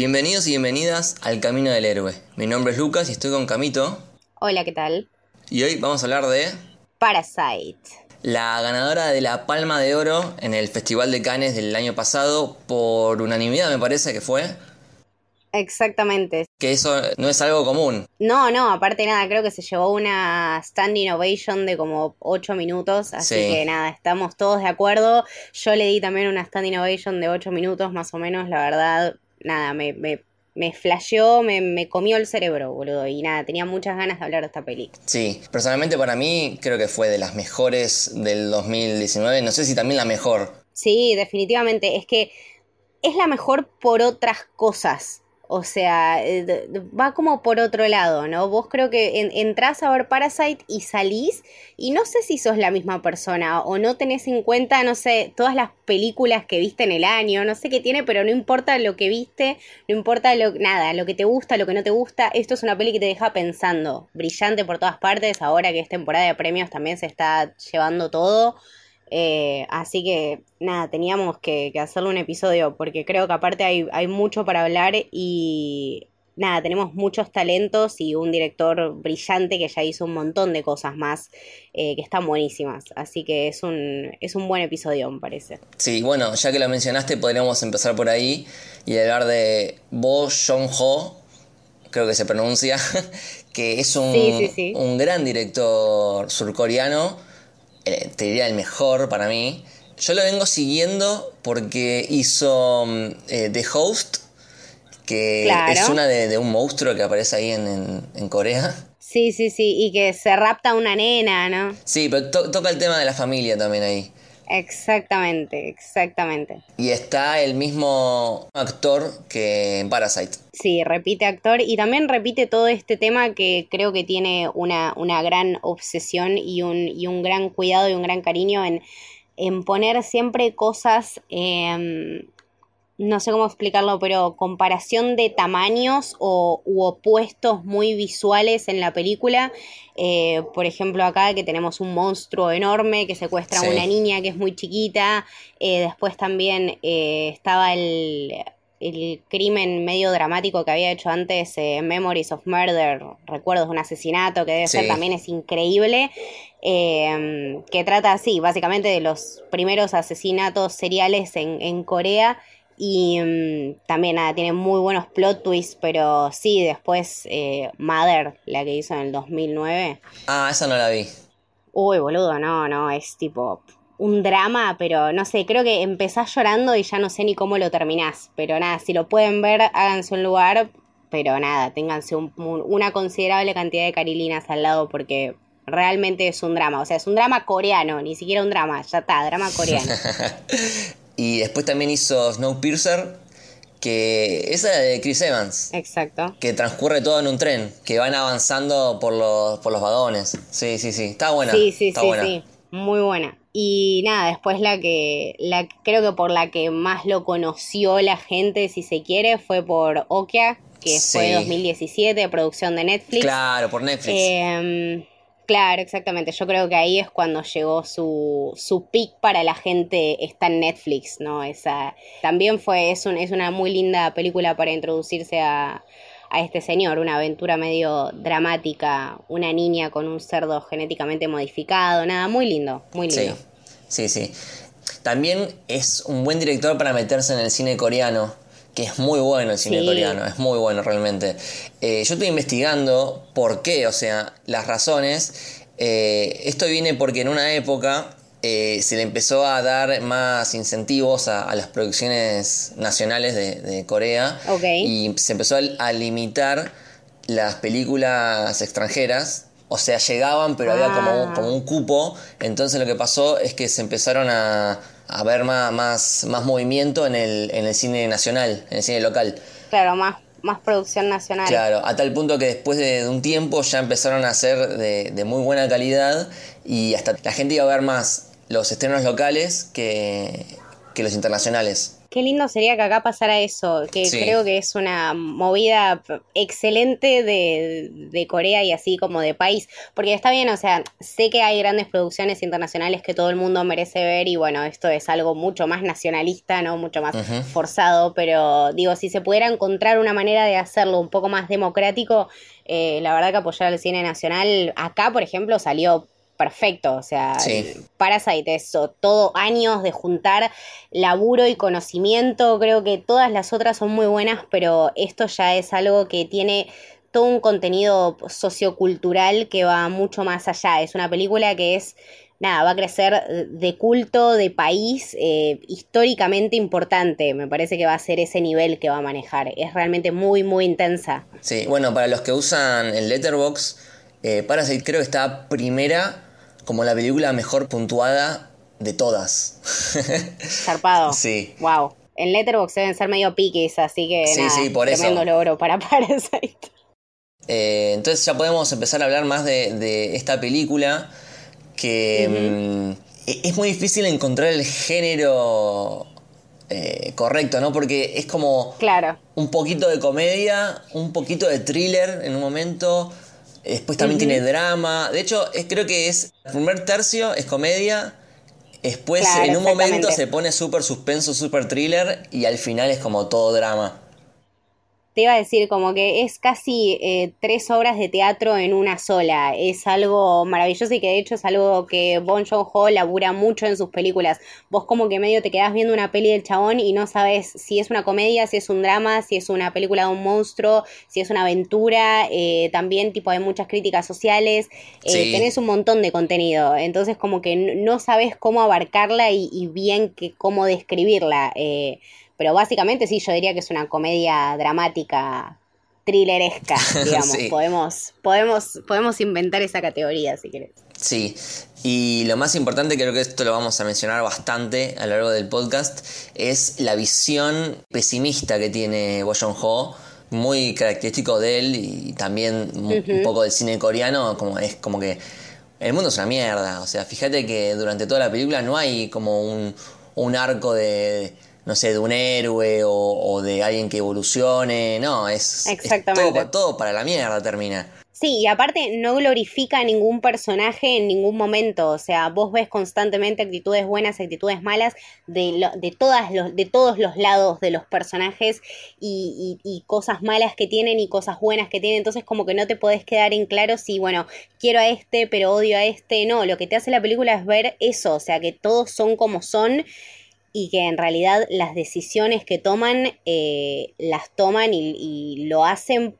Bienvenidos y bienvenidas al Camino del Héroe. Mi nombre es Lucas y estoy con Camito. Hola, ¿qué tal? Y hoy vamos a hablar de Parasite. la ganadora de la Palma de Oro en el Festival de Cannes del año pasado por unanimidad, me parece que fue. Exactamente. Que eso no es algo común. No, no, aparte nada, creo que se llevó una standing ovation de como 8 minutos, así Sí. que nada, estamos todos de acuerdo. Yo le di también una standing ovation de 8 minutos más o menos, la verdad, nada, me, me, me flasheó, me, me comió el cerebro, boludo, y nada, tenía muchas ganas de hablar de esta peli. Sí, personalmente para mí creo que fue de las mejores del 2019. No sé si también la mejor. Sí, definitivamente, es que es la mejor por otras cosas. O sea, eh, va como por otro lado, ¿no? Vos creo que en- entrás a ver Parasite y salís y no sé si sos la misma persona o no tenés en cuenta, no sé, todas las películas que viste en el año, no sé qué tiene, pero no importa lo que viste, no importa lo, nada, lo que te gusta, lo que no te gusta, esto es una peli que te deja pensando, brillante por todas partes, ahora que es temporada de premios también se está llevando todo. Eh, así que nada, teníamos que, que hacerle un episodio porque creo que aparte hay, hay mucho para hablar y nada, tenemos muchos talentos y un director brillante que ya hizo un montón de cosas más eh, que están buenísimas. Así que es un, es un buen episodio, me parece. Sí, bueno, ya que lo mencionaste, podríamos empezar por ahí y hablar de Bo Jong-ho, creo que se pronuncia, que es un, Sí, sí, sí. un gran director surcoreano, eh, te diría el mejor para mí. Yo lo vengo siguiendo porque hizo mm, eh, The Host, que Claro. es una de, de un monstruo que aparece ahí en, en- en Corea. Sí, sí, sí, y que se rapta a una nena, ¿no? Sí, pero to- toca el tema de la familia también ahí. Exactamente, exactamente. Y está el mismo actor que en Parasite. Sí, repite actor y también repite todo este tema que creo que tiene una, una gran obsesión y un, y un gran cuidado y un gran cariño en, en poner siempre cosas, em, no sé cómo explicarlo, pero comparación de tamaños o, u opuestos muy visuales en la película. Eh, por ejemplo, acá que tenemos un monstruo enorme que secuestra Sí. a una niña que es muy chiquita. Eh, después también eh, estaba el, el crimen medio dramático que había hecho antes, eh, Memories of Murder, recuerdos de un asesinato, que debe Sí. ser también es increíble, eh, que trata así, básicamente de los primeros asesinatos seriales en, en Corea. Y mm, también nada, tiene muy buenos plot twists, pero sí, después eh, Mother, la que hizo en el 2009. Ah, esa no la vi. Uy, boludo, no, no, es tipo un drama, pero no sé, creo que empezás llorando y ya no sé ni cómo lo terminás. Pero nada, si lo pueden ver, háganse un lugar, pero nada, ténganse un- un- una considerable cantidad de carilinas al lado porque realmente es un drama. O sea, es un drama coreano, ni siquiera un drama, ya está, drama coreano. Y después también hizo Snowpiercer, que esa es de Chris Evans, Exacto. que transcurre todo en un tren, que van avanzando por los, por los vagones. Sí, sí, sí, está buena. Sí, sí, está sí, buena. sí. Muy buena. Y nada, después la que, la creo que por la que más lo conoció la gente, si se quiere, fue por Okia, que Sí. fue 2017, producción de Netflix. Claro, por Netflix. Eh, claro, exactamente. Yo creo que ahí es cuando llegó su, su peak para la gente está en Netflix, ¿no? Esa también fue, es, un, es una muy linda película para introducirse a, a este señor, una aventura medio dramática, una niña con un cerdo genéticamente modificado, nada, muy lindo, muy sí, lindo. sí, sí. También es un buen director para meterse en el cine coreano, que es muy bueno el cine Sí. coreano, es muy bueno realmente. Eh, yo estoy investigando por qué, o sea, las razones. Eh, esto viene porque en una época eh, se le empezó a dar más incentivos a, a las producciones nacionales de, de Corea Ok. y se empezó a, a limitar las películas extranjeras. O sea, llegaban, pero había como Ah. como un cupo. Entonces lo que pasó es que se empezaron a, a ver más, más, más movimiento en el, en el cine nacional, en el cine local. Claro, más, más producción nacional. Claro, a tal punto que después de, de un tiempo ya empezaron a ser de, de muy buena calidad y hasta la gente iba a ver más los estrenos locales que, que los internacionales. Qué lindo sería que acá pasara eso, que creo que es una movida excelente de, de, Corea y así como de país, porque está bien, o sea, sé que hay grandes producciones internacionales que todo el mundo merece ver y bueno, esto es algo mucho más nacionalista, ¿no? Mucho más forzado, pero digo, si se pudiera encontrar una manera de hacerlo un poco más democrático, eh, la verdad que apoyar al cine nacional, acá por ejemplo salió perfecto, o sea, Parasite eso, todo años de juntar laburo y conocimiento, creo que todas las otras son muy buenas, pero esto ya es algo que tiene todo un contenido sociocultural que va mucho más allá, es una película que es nada, va a crecer de culto, de país, eh, históricamente importante. Me parece que va a ser ese nivel que va a manejar. Es realmente muy, muy intensa. Sí, bueno, para los que usan el Letterbox, eh, Parasite creo que está primera como la película mejor puntuada de todas. Zarpado. Sí. Wow. En Letterboxd deben ser medio piquis, así que sí, sí, por tremendo logro para Parasite. Eh, entonces ya podemos empezar a hablar más de, esta película que mm, e-, es muy difícil encontrar el género eh, correcto, ¿no? Porque es como claro. un poquito de comedia, un poquito de thriller en un momento, Después también tiene drama. De hecho, es, creo que es. El primer tercio es comedia. Después, en un momento, se pone súper suspenso, súper thriller. Y al final es como todo drama te iba a decir como que es casi eh, tres obras de teatro en una sola. Es algo maravilloso y que de hecho es algo que Bon Joon-ho labura mucho en sus películas. Vos como que medio te quedás viendo una peli del chabón y no sabes si es una comedia, si es un drama, si es una película de un monstruo, si es una aventura. Eh, también tipo hay muchas críticas sociales. Eh, tenés un montón de contenido. Entonces como que no sabes cómo abarcarla y, y bien que cómo describirla. Pero básicamente sí, yo diría que es una comedia dramática, thrilleresca, digamos. podemos, podemos, podemos inventar esa categoría si querés. Sí, y lo más importante, creo que esto lo vamos a mencionar bastante a lo largo del podcast, es la visión pesimista que tiene Bo Ho, muy característico de él y también un poco del cine coreano, como es como que el mundo es una mierda, o sea, fíjate que durante toda la película no hay como un, un arco de, no sé, de un héroe o, de alguien que evolucione. No, es, todo, para la mierda termina. Sí, y aparte no glorifica a ningún personaje en ningún momento. O sea, vos ves constantemente actitudes buenas, actitudes malas de, de, todas los, de todos los lados de los personajes y, y, cosas malas que tienen y cosas buenas que tienen. Entonces, como que no te podés quedar en claro si, bueno, quiero a este, pero odio a este. No, lo que te hace la película es ver eso. O sea, que todos son como son y que en realidad las decisiones que toman eh, las toman y, lo hacen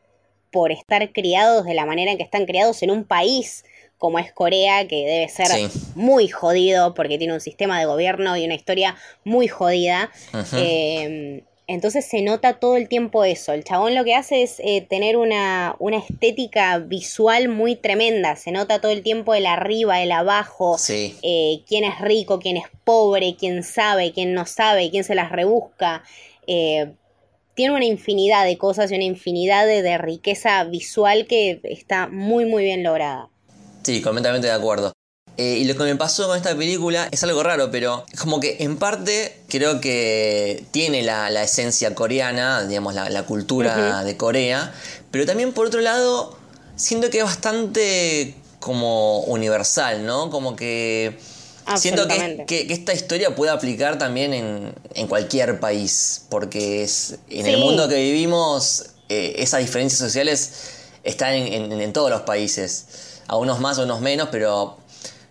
por estar criados de la manera en que están criados en un país como es Corea, que debe ser muy jodido porque tiene un sistema de gobierno y una historia muy jodida. Entonces se nota todo el tiempo eso. El chabón lo que hace es eh, tener una, una, estética visual muy tremenda. Se nota todo el tiempo el arriba, el abajo. Eh, quién es rico, quién es pobre, quién sabe, quién no sabe, quién se las rebusca. Eh, tiene una infinidad de cosas y una infinidad de, de riqueza visual que está muy, muy bien lograda. Sí, completamente de acuerdo. Eh, y lo que me pasó con esta película es algo raro, pero como que en parte creo que tiene la, esencia coreana, digamos, la, cultura de Corea, pero también por otro lado siento que es bastante como universal, ¿no? Como que siento que, esta historia puede aplicar también en, cualquier país, porque es, en el mundo que vivimos eh, esas diferencias sociales están en todos los países, a unos más, a unos menos, pero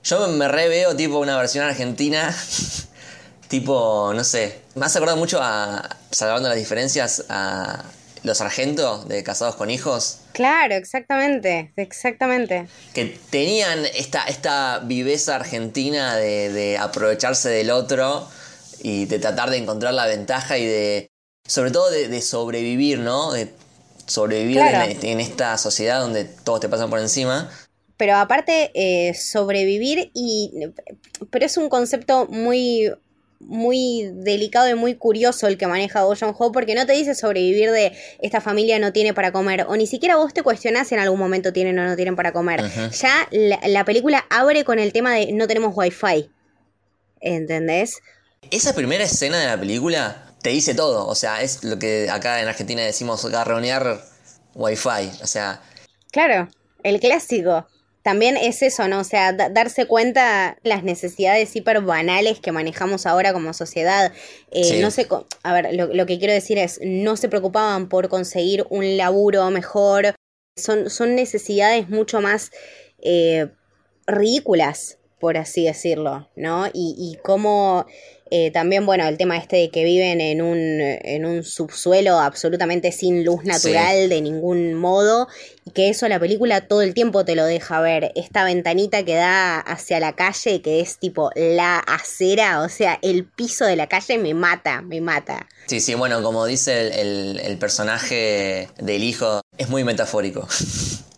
yo me reveo tipo una versión argentina. tipo, no sé. Me hace acordar mucho a. Salvando las diferencias. A los sargentos de Casados con Hijos. Claro, exactamente. Exactamente. Que tenían esta, esta viveza argentina de, aprovecharse del otro. Y de tratar de encontrar la ventaja y de. Sobre todo de, sobrevivir, ¿no? De sobrevivir en esta sociedad donde todos te pasan por encima pero aparte eh, sobrevivir y pero es un concepto muy muy delicado y muy curioso el que maneja Bo Ho porque no te dice sobrevivir de esta familia no tiene para comer o ni siquiera vos te cuestionás si en algún momento tienen o no tienen para comer. Ya la, película abre con el tema de no tenemos wifi. ¿Entendés? Esa primera escena de la película te dice todo. O sea, es lo que acá en Argentina decimos garronear wifi. O sea. Claro, el clásico. También es eso, ¿no? O sea, darse cuenta las necesidades hiper banales que manejamos ahora como sociedad. Eh, no sé, a ver, lo, que quiero decir es, no se preocupaban por conseguir un laburo mejor. Son, son necesidades mucho más eh, ridículas, por así decirlo, ¿no? Y, y cómo eh, también, bueno, el tema este de que viven en un, en un subsuelo absolutamente sin luz natural de ningún modo y que eso la película todo el tiempo te lo deja ver. Esta ventanita que da hacia la calle, que es tipo la acera, o sea, el piso de la calle me mata, me mata. Sí, sí, bueno, como dice el, el personaje del hijo, es muy metafórico.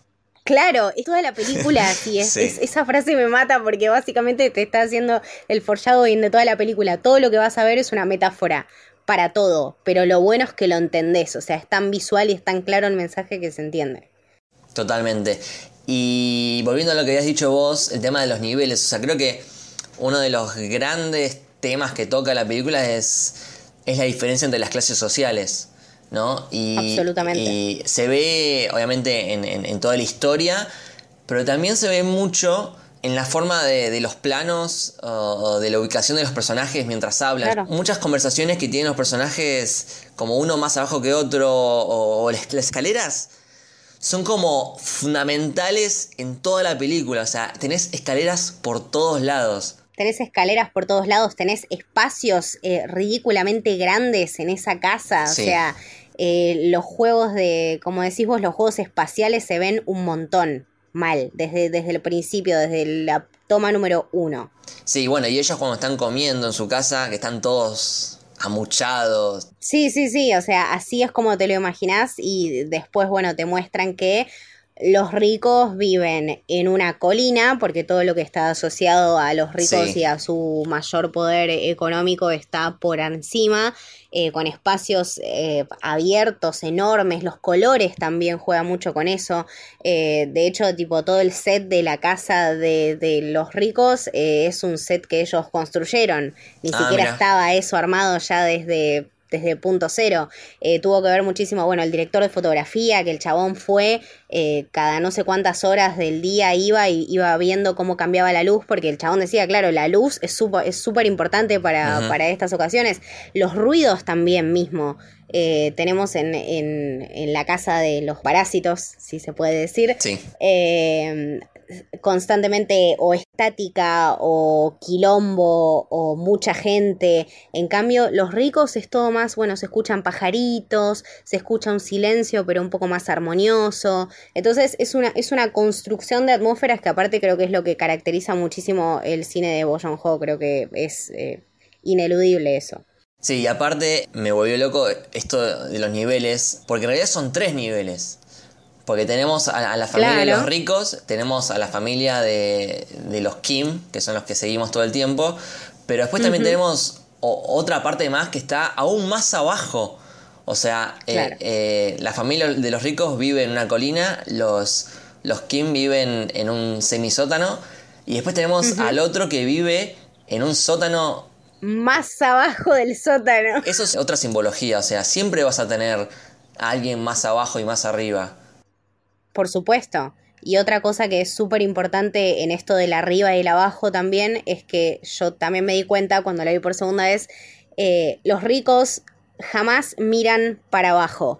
Claro, es toda la película así. Es, esa frase me mata porque básicamente te está haciendo el foreshadowing de toda la película. Todo lo que vas a ver es una metáfora para todo, pero lo bueno es que lo entendés. O sea, es tan visual y es tan claro el mensaje que se entiende. Totalmente. Y volviendo a lo que habías dicho vos, el tema de los niveles. O sea, creo que uno de los grandes temas que toca la película es, es la diferencia entre las clases sociales. ¿No? Y, Absolutamente. Y se ve, obviamente, en, toda la historia, pero también se ve mucho en la forma de, los planos o de la ubicación de los personajes mientras hablan. Muchas conversaciones que tienen los personajes, como uno más abajo que otro, o, las, escaleras, son como fundamentales en toda la película. O sea, tenés escaleras por todos lados tenés escaleras por todos lados, tenés espacios eh, ridículamente grandes en esa casa, o sea, eh, los juegos de, como decís vos, los juegos espaciales se ven un montón mal, desde, desde el principio, desde la toma número uno. Sí, bueno, y ellos cuando están comiendo en su casa, que están todos amuchados. Sí, sí, sí, o sea, así es como te lo imaginas y después, bueno, te muestran que los ricos viven en una colina, porque todo lo que está asociado a los ricos y a su mayor poder económico está por encima, eh, con espacios eh, abiertos, enormes, los colores también juegan mucho con eso. Eh, de hecho, tipo, todo el set de la casa de, de los ricos es un set que ellos construyeron. Ni ah, siquiera estaba eso armado ya desde desde punto cero. Eh, tuvo que ver muchísimo, bueno, el director de fotografía, que el chabón fue, eh, cada no sé cuántas horas del día iba y iba viendo cómo cambiaba la luz, porque el chabón decía, claro, la luz es súper es importante para, para estas ocasiones. Los ruidos también mismo. Eh, tenemos en, en, en, la casa de los parásitos, si se puede decir. Sí constantemente o estática o quilombo o mucha gente. En cambio, los ricos es todo más, bueno, se escuchan pajaritos, se escucha un silencio pero un poco más armonioso. Entonces es una, es una construcción de atmósferas que aparte creo que es lo que caracteriza muchísimo el cine de Bo. Creo que es eh, ineludible eso. Sí, y aparte me volvió loco esto de los niveles, porque en realidad son tres niveles. Porque tenemos a, la familia de los ricos, tenemos a la familia de, los Kim, que son los que seguimos todo el tiempo, pero después también tenemos otra parte más que está aún más abajo. O sea, eh, eh, la familia de los ricos vive en una colina, los, los Kim viven en un semisótano, y después tenemos al otro que vive en un sótano más abajo del sótano. Eso es otra simbología, o sea, siempre vas a tener a alguien más abajo y más arriba por supuesto. Y otra cosa que es súper importante en esto del arriba y el abajo también es que yo también me di cuenta cuando la vi por segunda vez, eh, los ricos jamás miran para abajo.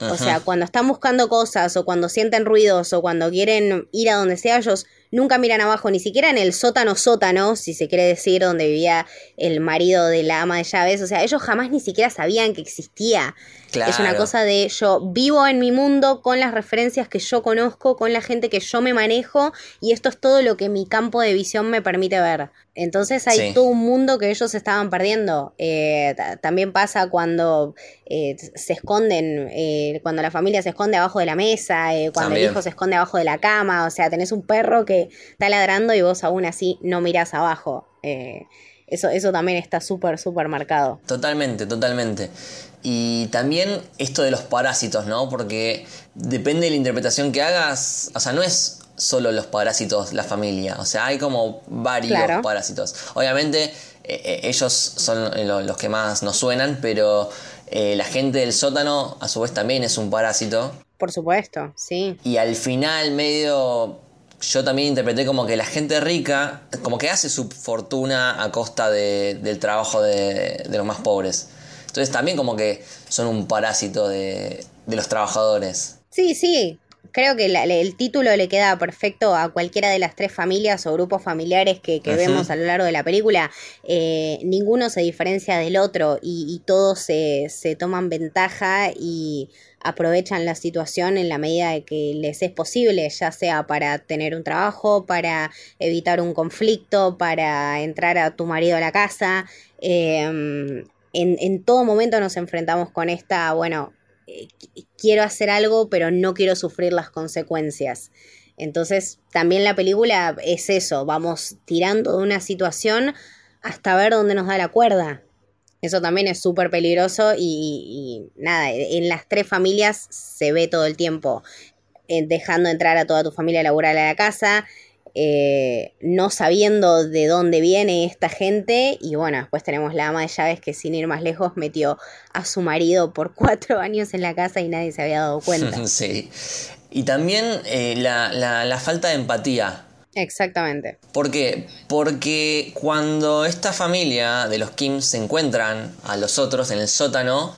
O sea, cuando están buscando cosas o cuando sienten ruidos o cuando quieren ir a donde sea, ellos nunca miran abajo, ni siquiera en el sótano sótano, si se quiere decir, donde vivía el marido de la ama de llaves. O sea, ellos jamás ni siquiera sabían que existía. Es una cosa de yo vivo en mi mundo con las referencias que yo conozco, con la gente que yo me manejo, y esto es todo lo que mi campo de visión me permite ver. Entonces hay todo un mundo que ellos estaban perdiendo. Eh, también pasa cuando eh, se esconden, eh, cuando la familia se esconde abajo de la mesa, cuando el hijo se esconde abajo de la cama, o sea, tenés un perro que está ladrando y vos aún así no mirás abajo. Eso, eso también está súper, súper marcado. Totalmente, totalmente. Y también esto de los parásitos, ¿no? Porque depende de la interpretación que hagas, o sea, no es solo los parásitos la familia, o sea, hay como varios parásitos. Obviamente ellos son los que más nos suenan, pero la gente del sótano a su vez también es un parásito. Por supuesto, sí. Y al final medio yo también interpreté como que la gente rica, como que hace su fortuna a costa del trabajo de, los más pobres. Entonces también como que son un parásito de, los trabajadores. Sí, sí. Creo que el título le queda perfecto a cualquiera de las tres familias o grupos familiares que, vemos a lo largo de la película. Eh, ninguno se diferencia del otro y, y todos se, se toman ventaja y aprovechan la situación en la medida de que les es posible, ya sea para tener un trabajo, para evitar un conflicto, para entrar a tu marido a la casa. Em, en, todo momento nos enfrentamos con esta, bueno, eh, quiero hacer algo, pero no quiero sufrir las consecuencias. Entonces, también la película es eso, vamos tirando de una situación hasta ver dónde nos da la cuerda. Eso también es súper peligroso y, nada, en las tres familias se ve todo el tiempo eh, dejando entrar a toda tu familia a laburar a la casa, eh, no sabiendo de dónde viene esta gente y bueno, después tenemos la ama de llaves que sin ir más lejos metió a su marido por cuatro años en la casa y nadie se había dado cuenta. sí. Y también eh, la, la falta de empatía Exactamente. ¿Por qué? Porque cuando esta familia de los Kim se encuentran a los otros en el sótano,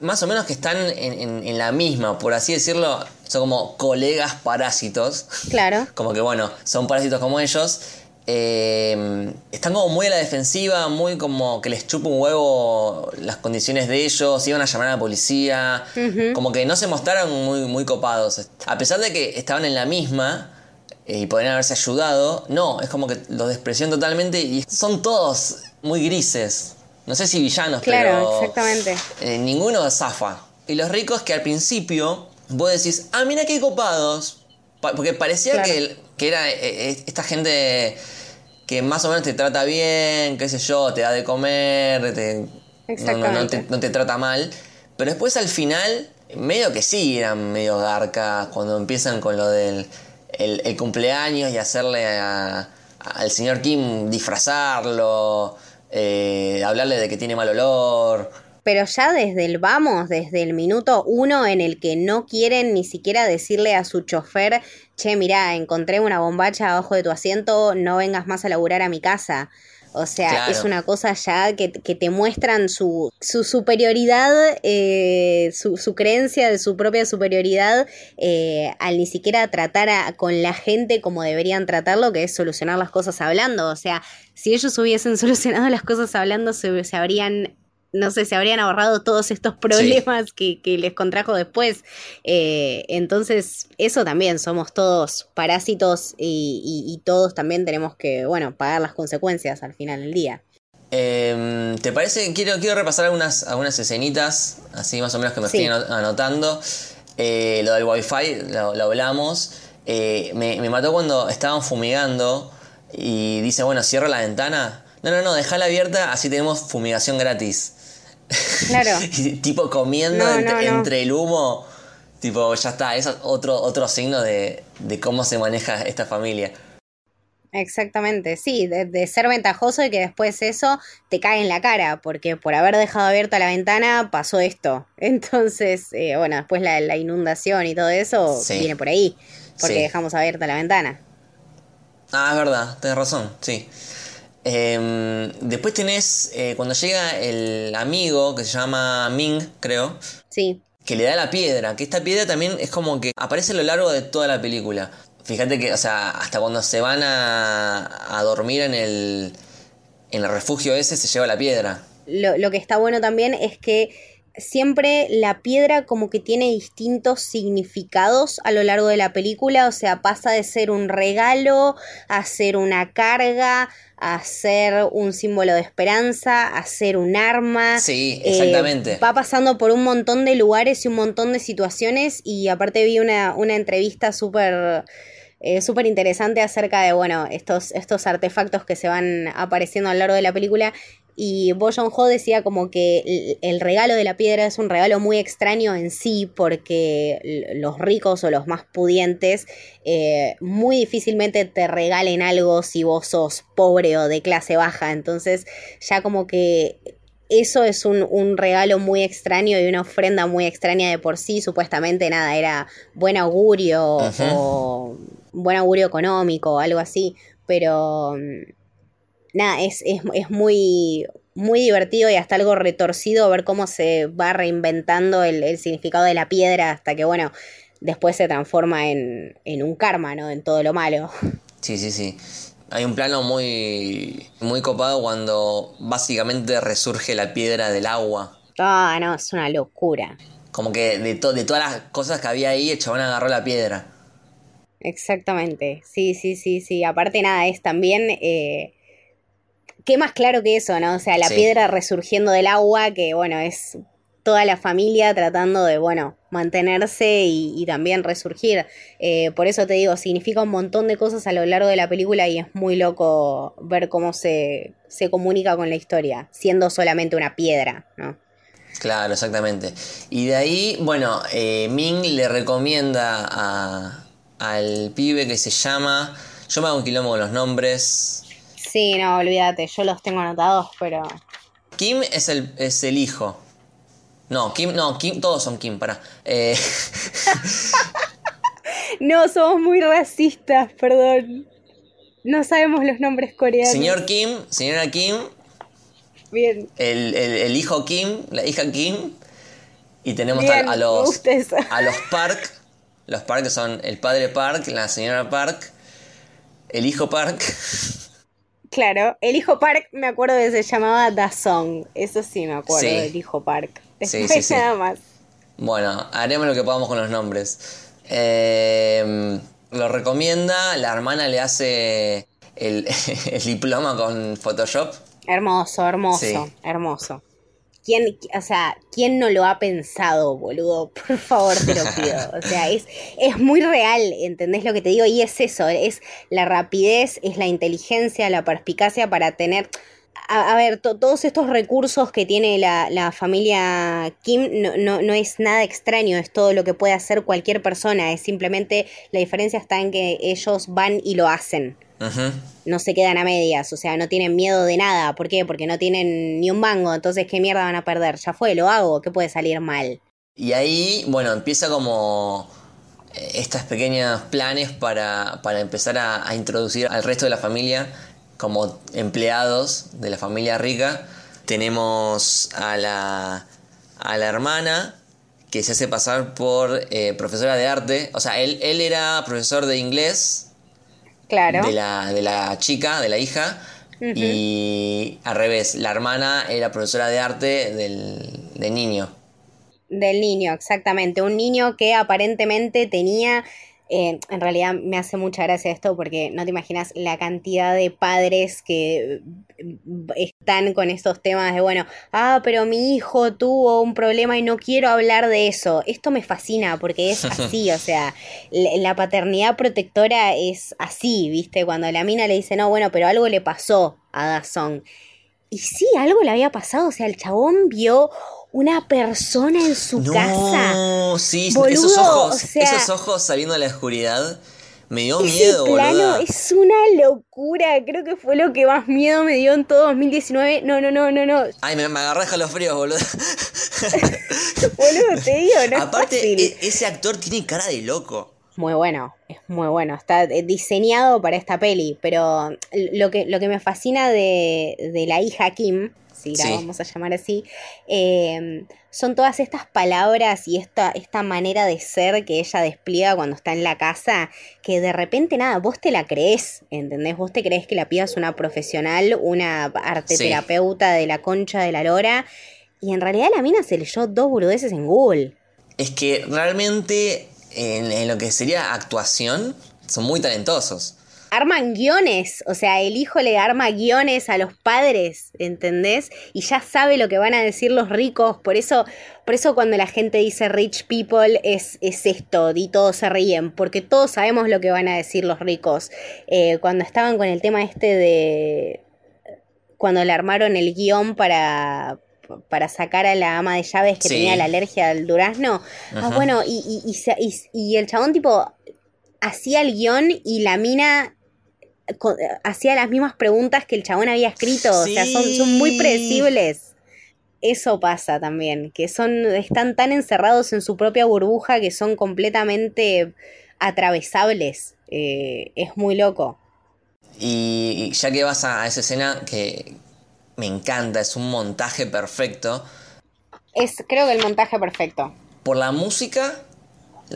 más o menos que están en, la misma, por así decirlo, son como colegas parásitos. Claro. como que bueno, son parásitos como ellos. Eh, están como muy a la defensiva, muy como que les chupa un huevo las condiciones de ellos, iban a llamar a la policía, como que no se mostraron muy, muy copados. A pesar de que estaban en la misma, eh, y podrían haberse ayudado. No, es como que los desprecian totalmente y son todos muy grises. No sé si villanos, claro, exactamente. Eh, ninguno zafa. Y los ricos que al principio vos decís, ah, mira qué copados. porque parecía que, que, era eh, esta gente que más o menos te trata bien, qué sé yo, te da de comer, no, te, no te trata mal. Pero después al final, medio que sí eran medio garcas cuando empiezan con lo del el, cumpleaños y hacerle al señor Kim disfrazarlo, eh, hablarle de que tiene mal olor. Pero ya desde el vamos, desde el minuto uno en el que no quieren ni siquiera decirle a su chofer, che, mira, encontré una bombacha abajo de tu asiento, no vengas más a laburar a mi casa. O sea, es una cosa ya que, te muestran su, su superioridad, eh, su, creencia de su propia superioridad, eh, al ni siquiera tratar con la gente como deberían tratarlo, que es solucionar las cosas hablando. O sea, si ellos hubiesen solucionado las cosas hablando, se, se habrían no sé, se habrían ahorrado todos estos problemas que, les contrajo después. Eh, entonces, eso también, somos todos parásitos y, todos también tenemos que, bueno, pagar las consecuencias al final del día. Em, ¿Te parece? Quiero, quiero repasar algunas, algunas escenitas, así más o menos que me estoy anotando. Eh, lo del wifi, lo, lo hablamos. Eh, me, me mató cuando estaban fumigando y dice, bueno, cierro la ventana. No, no, no, déjala abierta, así tenemos fumigación gratis. Claro. tipo comiendo entre, el humo. Tipo, ya está, es otro, otro signo de, cómo se maneja esta familia. Exactamente, sí, de, ser ventajoso y que después eso te cae en la cara, porque por haber dejado abierta la ventana pasó esto. Entonces, eh, bueno, después la, inundación y todo eso viene por ahí, porque dejamos abierta la ventana. Ah, es verdad, tienes razón, sí. Em, después tenés, eh, cuando llega el amigo que se llama Ming, creo. Sí. Que le da la piedra, que esta piedra también es como que aparece a lo largo de toda la película. Fíjate que, o sea, hasta cuando se van a, a dormir en el, en el refugio ese se lleva la piedra. Lo, lo que está bueno también es que siempre la piedra como que tiene distintos significados a lo largo de la película, o sea, pasa de ser un regalo a ser una carga, a ser un símbolo de esperanza, a ser un arma. Sí, exactamente. Eh, va pasando por un montón de lugares y un montón de situaciones y aparte vi una, una entrevista súper... Eh, súper interesante acerca de, bueno, estos, estos artefactos que se van apareciendo a lo largo de la película Y Bo Ho decía como que el, regalo de la piedra es un regalo muy extraño en sí, porque los ricos o los más pudientes eh, muy difícilmente te regalen algo si vos sos pobre o de clase baja. Entonces, ya como que eso es un, regalo muy extraño y una ofrenda muy extraña de por sí. Supuestamente nada, era buen augurio o buen augurio económico o algo así. Pero mm, nada, es, es, muy, muy divertido y hasta algo retorcido ver cómo se va reinventando el, significado de la piedra hasta que, bueno, después se transforma en, en un karma, ¿no? En todo lo malo. Sí, sí, sí. Hay un plano muy, muy copado cuando básicamente resurge la piedra del agua. Ah, no, es una locura. Como que de, de todas las cosas que había ahí, el chabón agarró la piedra. Exactamente, sí, sí, sí, sí. Aparte nada, es también... Eh, ¿Qué más claro que eso, no? O sea, la piedra resurgiendo del agua, que bueno, es toda la familia tratando de, bueno, mantenerse y, también resurgir. Eh, por eso te digo, significa un montón de cosas a lo largo de la película y es muy loco ver cómo se, se comunica con la historia, siendo solamente una piedra, ¿no? Claro, exactamente. Y de ahí, bueno, eh, Ming le recomienda a, al pibe que se llama... Yo me hago un quilombo con los nombres. Sí, no, olvídate, yo los tengo anotados, pero... Kim es el, es el hijo. No, Kim, no, Kim, todos son Kim, para. Eh... no, somos muy racistas, perdón. No sabemos los nombres coreanos. Señor Kim, señora Kim. Bien. El, el, hijo Kim, la hija Kim. Y tenemos a, los a los Park. Los Park son el padre Park, la señora Park, el hijo Park. Claro, el hijo Park me acuerdo que se llamaba Da Song. Eso sí me acuerdo del hijo Park. sí, sí, nada más. Bueno, haremos lo que podamos con los nombres. Em, lo recomienda, la hermana le hace el, diploma con Photoshop. Hermoso, hermoso, hermoso. ¿Quién, o sea, ¿quién no lo ha pensado, boludo? Por favor, te lo pido. O sea, es, es muy real, ¿entendés lo que te digo? Y es eso, es la rapidez, es la inteligencia, la perspicacia para tener... A, ver, todos estos recursos que tiene la, familia Kim no, no, no, es nada extraño, es todo lo que puede hacer cualquier persona, es simplemente la diferencia está en que ellos van y lo hacen no se quedan a medias, o sea, no tienen miedo de nada. ¿Por qué? Porque no tienen ni un mango, entonces ¿qué mierda van a perder? Ya fue, lo hago, ¿qué puede salir mal? Y ahí, bueno, empieza como eh, estos pequeños planes para, para empezar a, introducir al resto de la familia como empleados de la familia rica. Tenemos a la, a la hermana que se hace pasar por eh, profesora de arte. O sea, él, él era profesor de inglés Claro. De la, de la chica, de la hija. Y al revés, la hermana era profesora de arte del, del niño. Del niño, exactamente. Un niño que aparentemente tenía eh, en realidad me hace mucha gracia esto porque no te imaginas la cantidad de padres que mm, están con estos temas de, bueno, ah, pero mi hijo tuvo un problema y no quiero hablar de eso. Esto me fascina porque es así, o sea, la paternidad protectora es así, ¿viste? Cuando la mina le dice, no, bueno, pero algo le pasó a Dazón. Y sí, algo le había pasado, o sea, el chabón vio una persona en su casa. No, sí, esos ojos, esos ojos saliendo de la oscuridad. Me dio miedo, plano Es una locura. Creo que fue lo que más miedo me dio en todo 2019. No, no, no, no, no. Ay, me, me agarré los fríos, boludo. boludo, te digo, no Aparte, e, ese actor tiene cara de loco. Muy bueno, es muy bueno. Está eh, diseñado para esta peli. Pero lo que, lo que me fascina de, de la hija Kim si la vamos a llamar así, em, son todas estas palabras y esta, esta manera de ser que ella despliega cuando está en la casa, que de repente nada, vos te la crees, ¿entendés? Vos te crees que la piba es una profesional, una arteterapeuta de la concha de la lora, y en realidad la mina se leyó dos boludeces en Google. Es que realmente en lo que sería actuación, son muy talentosos arman guiones, o sea, el hijo le arma guiones a los padres, ¿entendés? Y ya sabe lo que van a decir los ricos, por eso, por eso cuando la gente dice rich people es, es esto, y todos se ríen, porque todos sabemos lo que van a decir los ricos. Eh, cuando estaban con el tema este de cuando le armaron el guion para, para sacar a la ama de llaves que tenía la alergia al durazno. Ah, bueno, y, y, y, el chabón tipo hacía el guion y la mina hacía las mismas preguntas que el chabón había escrito. O sea, son, son muy predecibles. Eso pasa también, que son, están tan encerrados en su propia burbuja que son completamente atravesables. Eh, es muy loco. Y ya que vas a esa escena que me encanta, es un montaje perfecto. Es, creo que el montaje perfecto. Por la música,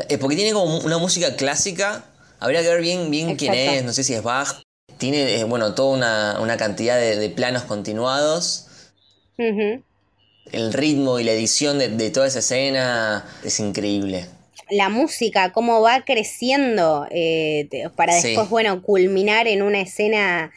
eh, porque tiene como una música clásica. Habría que ver bien, bien quién es, no sé si es Bach. Tiene, eh, bueno, toda una, cantidad de, planos continuados. El ritmo y la edición de toda esa escena es increíble la música, cómo va creciendo eh, para después, bueno, culminar en una escena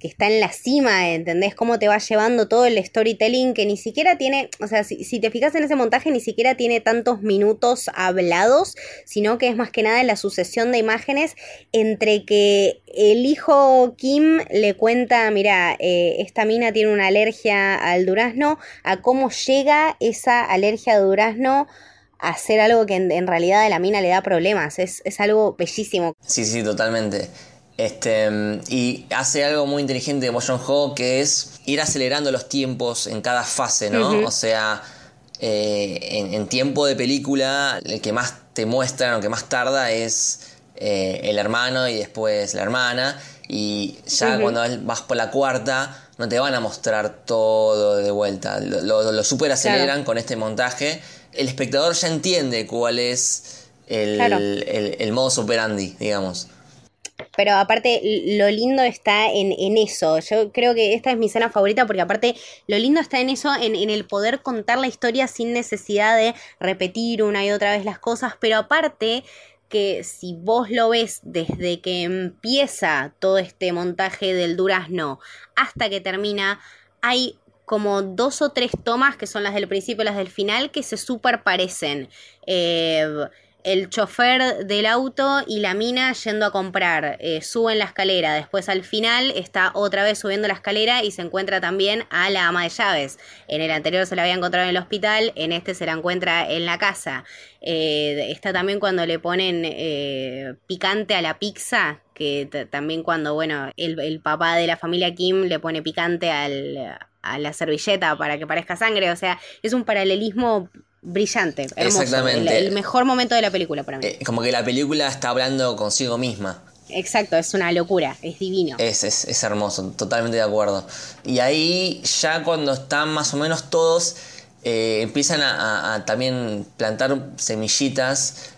que está en la cima, ¿entendés? Cómo te va llevando todo el storytelling que ni siquiera tiene, o sea, si, si, te fijas en ese montaje, ni siquiera tiene tantos minutos hablados, sino que es más que nada la sucesión de imágenes entre que el hijo Kim le cuenta, mira, eh, esta mina tiene una alergia al durazno, a cómo llega esa alergia al durazno hacer algo que en, realidad a la mina le da problemas. Es, algo bellísimo. Sí, sí, totalmente. Este, y hace algo muy inteligente de Motion Ho que es ir acelerando los tiempos en cada fase, ¿no? O sea, eh, en, tiempo de película, el que más te muestran o que más tarda es eh, el hermano y después la hermana. Y ya cuando vas por la cuarta, no te van a mostrar todo de vuelta. Lo, lo, super aceleran con este montaje el espectador ya entiende cuál es el, el, modo superandi, digamos. Pero aparte, lo lindo está en, eso. Yo creo que esta es mi escena favorita porque aparte, lo lindo está en eso, en, en, el poder contar la historia sin necesidad de repetir una y otra vez las cosas. Pero aparte, que si vos lo ves desde que empieza todo este montaje del durazno hasta que termina, hay como dos o tres tomas que son las del principio y las del final que se super parecen. Eh, el chofer del auto y la mina yendo a comprar. Eh, suben la escalera. Después al final está otra vez subiendo la escalera y se encuentra también a la ama de llaves. En el anterior se la había encontrado en el hospital, en este se la encuentra en la casa. Eh, está también cuando le ponen picante a la pizza, que también cuando, bueno, el, el, papá de la familia Kim le pone picante al, a la servilleta para que parezca sangre. O sea, es un paralelismo brillante, hermoso. Exactamente. El, mejor momento de la película para mí. Eh, como que la película está hablando consigo misma. Exacto, es una locura, es divino. Es, es, hermoso, totalmente de acuerdo. Y ahí ya cuando están más o menos todos, eh, empiezan a, también plantar semillitas,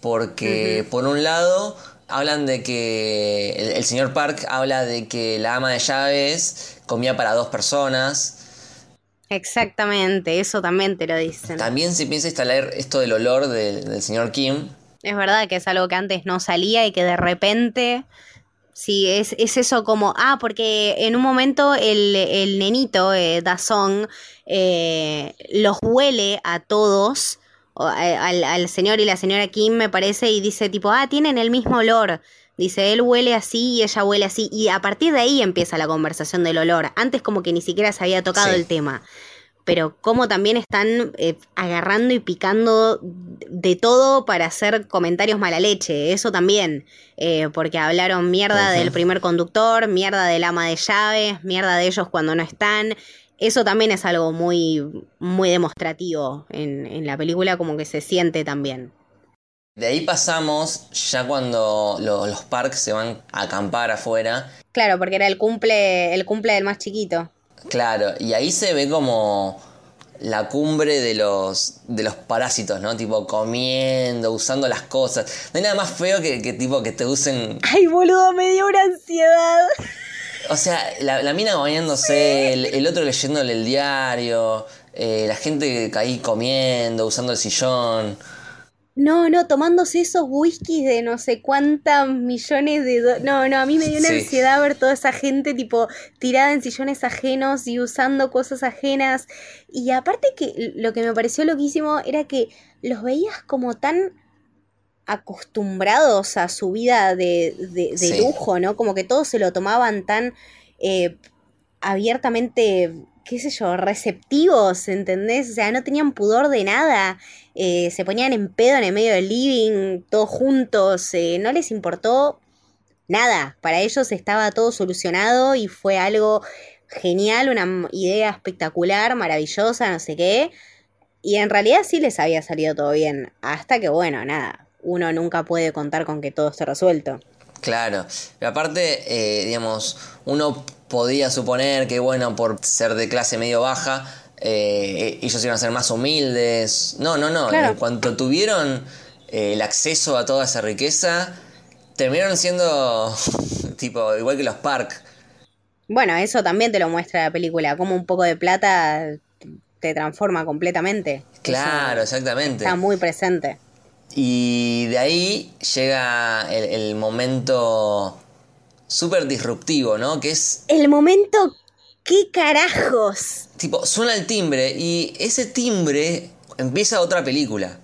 porque por un lado hablan de que el, señor Park habla de que la ama de llaves comía para dos personas. Exactamente, eso también te lo dicen. También se piensa instalar esto del olor del señor Kim. Es verdad que es algo que antes no salía y que de repente... Sí, es, es eso como, ah, porque en un momento el, el nenito, eh, Dazón, eh, los huele a todos al, señor y la señora Kim, me parece, y dice tipo, ah, tienen el mismo olor. Dice, él huele así y ella huele así. Y a partir de ahí empieza la conversación del olor. Antes como que ni siquiera se había tocado el tema. Pero como también están eh, agarrando y picando de todo para hacer comentarios mala leche. Eso también. Eh, porque hablaron mierda del primer conductor, mierda del ama de llaves, mierda de ellos cuando no están eso también es algo muy, muy demostrativo en, la película, como que se siente también. De ahí pasamos ya cuando los parks se van a acampar afuera. Claro, porque era el cumple, el cumple del más chiquito. Claro, y ahí se ve como la cumbre de los, de los parásitos, ¿no? Tipo comiendo, usando las cosas. No hay nada más feo que, que tipo que te usen. Ay, boludo, me dio una ansiedad. O sea, la, mina bañándose, el, otro leyéndole el diario, eh, la gente ahí comiendo, usando el sillón. No, no, tomándose esos whiskies de no sé cuántas millones de... no, no, a mí me dio una ansiedad ver toda esa gente tipo tirada en sillones ajenos y usando cosas ajenas. Y aparte que lo que me pareció loquísimo era que los veías como tan acostumbrados a su vida de, de, lujo, ¿no? Como que todos se lo tomaban tan... Eh, abiertamente, qué sé yo, receptivos, ¿entendés? O sea, no tenían pudor de nada. Eh, se ponían en pedo en el medio del living, todos juntos. Eh, no les importó nada. Para ellos estaba todo solucionado y fue algo genial, una idea espectacular, maravillosa, no sé qué. Y en realidad sí les había salido todo bien. Hasta que, bueno, nada, uno nunca puede contar con que todo esté resuelto. Claro, pero aparte, eh, digamos, uno podía suponer que, bueno, por ser de clase medio baja, eh, ellos iban a ser más humildes. No, no, no. En cuanto tuvieron eh, el acceso a toda esa riqueza, terminaron siendo tipo igual que los Park. Bueno, eso también te lo muestra la película, como un poco de plata te transforma completamente. Claro, exactamente. Está muy presente. Y de ahí llega el, momento súper disruptivo, ¿no? Que es... El momento... ¿Qué carajos? Tipo, suena el timbre y ese timbre empieza otra película.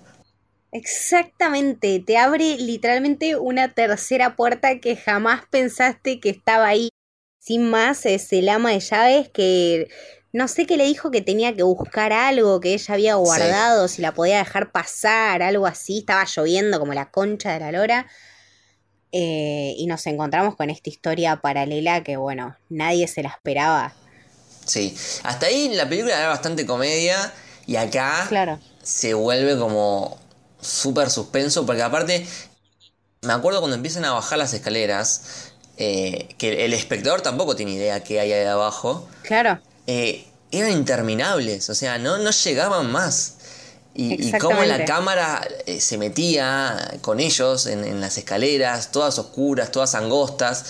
Exactamente, te abre literalmente una tercera puerta que jamás pensaste que estaba ahí. Sin más, es el ama de llaves que no sé qué le dijo que tenía que buscar algo que ella había guardado, si la podía dejar pasar, algo así. Estaba lloviendo como la concha de la lora. Eh, y nos encontramos con esta historia paralela que, bueno, nadie se la esperaba. Sí, hasta ahí la película era bastante comedia y acá claro. se vuelve como súper suspenso porque aparte, me acuerdo cuando empiezan a bajar las escaleras, eh, que el espectador tampoco tiene idea qué hay ahí abajo. Claro. Eh, eran interminables, o sea, no, no llegaban más. Y, cómo la cámara eh, se metía con ellos en, las escaleras, todas oscuras, todas angostas,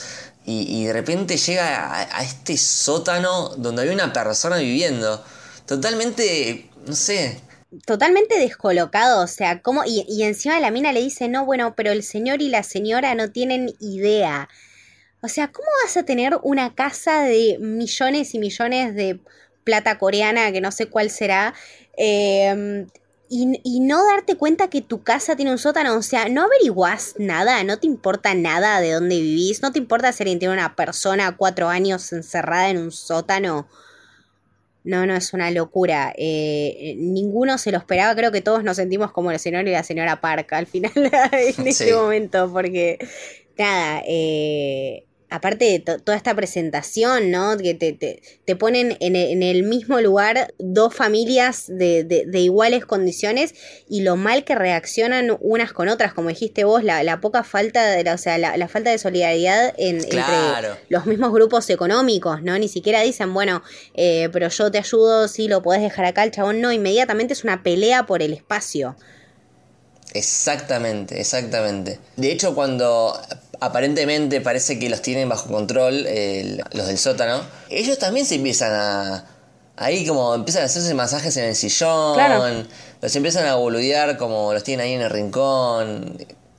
y, de repente llega a, este sótano donde había una persona viviendo. Totalmente, no sé, totalmente descolocado, o sea, ¿cómo? Y, y, encima la mina le dice, no, bueno, pero el señor y la señora no tienen idea. O sea, ¿cómo vas a tener una casa de millones y millones de plata coreana, que no sé cuál será, em, y, no darte cuenta que tu casa tiene un sótano? O sea, no averiguás nada, no te importa nada de dónde vivís, no te importa si tiene una persona cuatro años encerrada en un sótano. No, no, es una locura. Eh, ninguno se lo esperaba. Creo que todos nos sentimos como el señor y la señora Park al final en este momento, porque nada, eh, aparte de toda esta presentación, ¿no? Que te, te, ponen en, en, el mismo lugar dos familias de, de, iguales condiciones y lo mal que reaccionan unas con otras, como dijiste vos, la, la poca falta de, o sea, la, falta de solidaridad en, entre los mismos grupos económicos, ¿no? Ni siquiera dicen, bueno, eh, pero yo te ayudo, si lo podés dejar acá, el chabón no, inmediatamente es una pelea por el espacio. Exactamente, exactamente. De hecho, cuando aparentemente parece que los tienen bajo control, los del sótano, ellos también se empiezan a... Ahí como empiezan a hacerse masajes en el sillón, los empiezan a boludear como los tienen ahí en el rincón.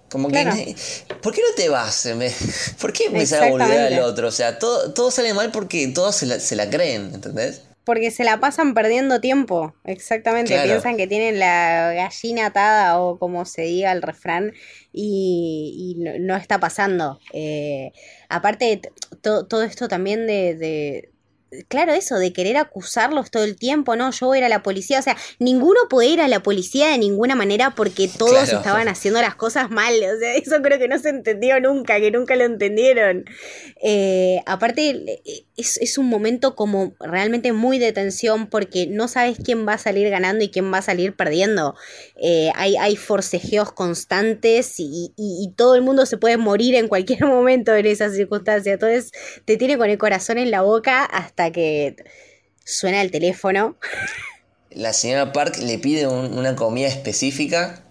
Como que, ¿por qué no te vas? ¿Por qué empiezan a boludear al otro? O sea, todo, todo sale mal porque todos se la, se la creen, ¿entendés? Porque se la pasan perdiendo tiempo, exactamente. Piensan que tienen la gallina atada o como se diga el refrán y, no, está pasando. Eh, aparte, todo esto también de, claro, eso de querer acusarlos todo el tiempo, no, yo voy a ir a la policía, o sea, ninguno puede ir a la policía de ninguna manera porque todos estaban haciendo las cosas mal, o sea, eso creo que no se entendió nunca, que nunca lo entendieron. Eh, aparte, es, es, un momento como realmente muy de tensión porque no sabes quién va a salir ganando y quién va a salir perdiendo. Eh, hay, hay forcejeos constantes y, y, y todo el mundo se puede morir en cualquier momento en esas circunstancias, entonces te tiene con el corazón en la boca hasta hasta que suena el teléfono. La señora Park le pide una comida específica.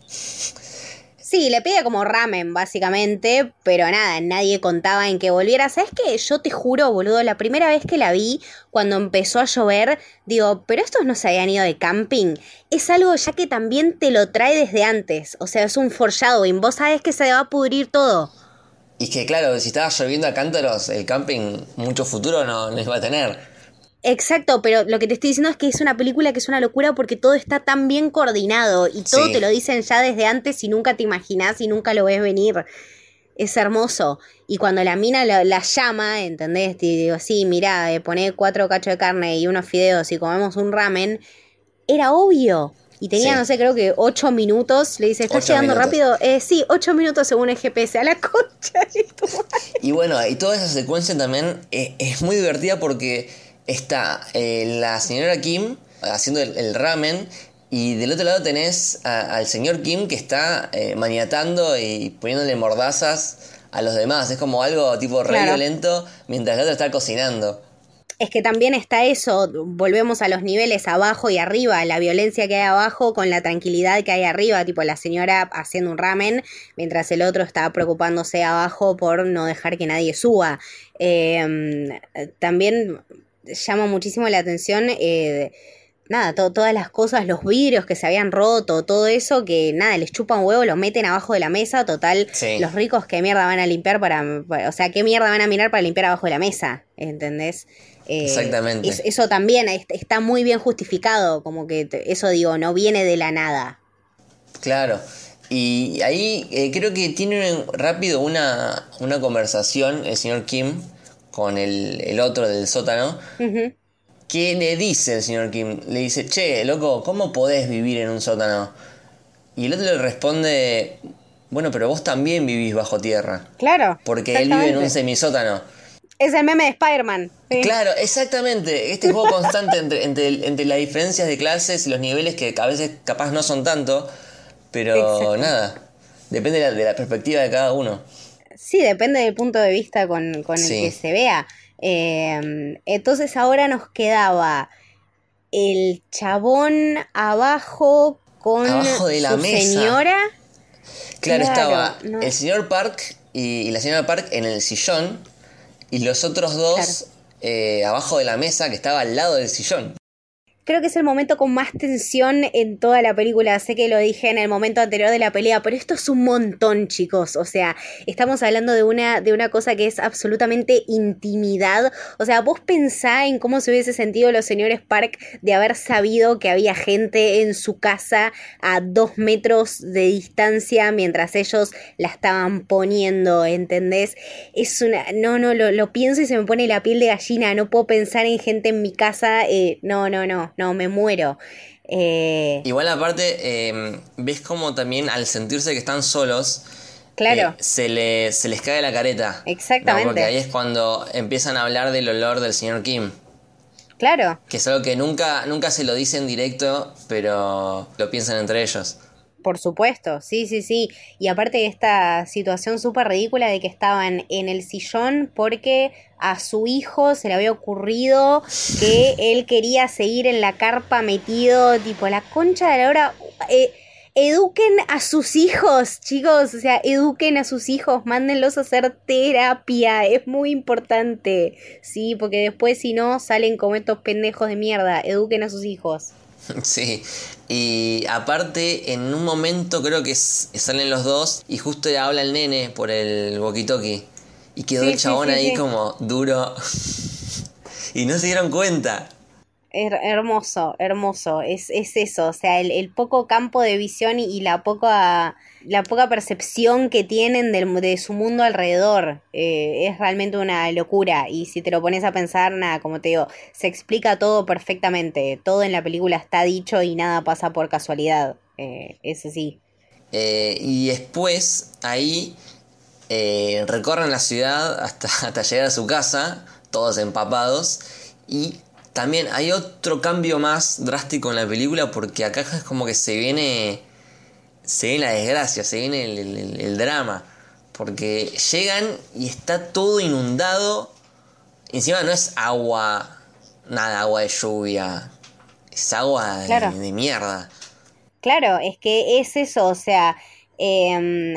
Sí, le pide como ramen, básicamente, pero nada, nadie contaba en que volviera. ¿Sabes qué? Yo te juro, boludo, la primera vez que la vi, cuando empezó a llover, digo, pero estos no se habían ido de camping. Es algo ya que también te lo trae desde antes. O sea, es un foreshadowing. Vos sabés que se va a pudrir todo. Y que claro, si estaba lloviendo a cántaros, el camping mucho futuro no, no iba a tener. Exacto, pero lo que te estoy diciendo es que es una película que es una locura porque todo está tan bien coordinado y todo te lo dicen ya desde antes y nunca te imaginas y nunca lo ves venir. es hermoso. Y cuando la mina la, llama, ¿entendés? Y digo, sí, mirá, eh, poné cuatro cachos de carne y unos fideos y comemos un ramen, era obvio. Y tenía, no sé, creo que ocho minutos. Le dice, ¿estás llegando rápido? Eh, sí, ocho minutos según el GPS. A la concha. y bueno, y toda esa secuencia también eh, es, muy divertida porque está eh, la señora Kim haciendo el, ramen. Y del otro lado tenés al señor Kim que está maniatando y poniéndole mordazas a los demás. Es como algo tipo re violento mientras el otro está cocinando es que también está eso, volvemos a los niveles abajo y arriba, la violencia que hay abajo con la tranquilidad que hay arriba, tipo la señora haciendo un ramen, mientras el otro está preocupándose abajo por no dejar que nadie suba. Em, también llama muchísimo la atención. Eh, nada, todas las cosas, los vidrios que se habían roto, todo eso, que nada, les chupan huevo, lo meten abajo de la mesa, total, los ricos qué mierda van a limpiar para, o sea, qué mierda van a mirar para limpiar abajo de la mesa, ¿entendés? Eh, Exactamente. eso también está muy bien justificado, como que eso digo, no viene de la nada. Claro. Y ahí eh, creo que tiene rápido una, una, conversación el señor Kim con el, otro del sótano. Que le dice el señor Kim, le dice, che, loco, ¿cómo podés vivir en un sótano? Y el otro le responde, bueno, pero vos también vivís bajo tierra. Claro. Porque él vive en un semisótano. Es el meme de Spider-Man. Claro, exactamente. Este juego constante entre, entre, las diferencias de clases y los niveles que a veces capaz no son tanto, pero nada, depende de la, perspectiva de cada uno. Sí, depende del punto de vista con, el que se vea. Eh, entonces ahora nos quedaba el chabón abajo con abajo de la su señora. Claro, estaba el señor Park y la señora Park en el sillón y los otros dos eh, abajo de la mesa que estaba al lado del sillón creo que es el momento con más tensión en toda la película. Sé que lo dije en el momento anterior de la pelea, pero esto es un montón, chicos. O sea, estamos hablando de una, de una cosa que es absolutamente intimidad. O sea, vos pensá en cómo se hubiese sentido los señores Park de haber sabido que había gente en su casa a dos metros de distancia mientras ellos la estaban poniendo, ¿entendés? Es una. No, no, lo, lo pienso y se me pone la piel de gallina. No puedo pensar en gente en mi casa. Eh, no, no, no no, me muero. Eh, Igual aparte, em, ves como también al sentirse que están solos, claro. Eh, se, le, se les cae la careta. Exactamente. Porque ahí es cuando empiezan a hablar del olor del señor Kim. Claro. Que es algo que nunca, nunca se lo dicen directo, pero lo piensan entre ellos. Por supuesto, sí, sí, sí. Y aparte de esta situación súper ridícula de que estaban en el sillón porque a su hijo se le había ocurrido que él quería seguir en la carpa metido, tipo la concha de la hora. Eh, eduquen a sus hijos, chicos, o sea, eduquen a sus hijos, mándenlos a hacer terapia, es muy importante, sí, porque después si no salen como estos pendejos de mierda, eduquen a sus hijos. Sí, y aparte en un momento creo que salen los dos y justo habla el nene por el walkie-talkie. Y quedó el chabón ahí como duro. Y no se dieron cuenta. Hermoso, hermoso, es, es eso, o sea, el, poco campo de visión y, la poca la poca percepción que tienen de su mundo alrededor eh, es realmente una locura. Y si te lo pones a pensar, nada, como te digo, se explica todo perfectamente. Todo en la película está dicho y nada pasa por casualidad. Eh, eso sí. Eh, y después, ahí recorren la ciudad hasta, hasta llegar a su casa, todos empapados. Y también hay otro cambio más drástico en la película porque acá es como que se viene se viene la desgracia, se viene el, drama. Porque llegan y está todo inundado. encima no es agua, nada, agua de lluvia. Es agua de, mierda. Claro, es que es eso, o sea, em,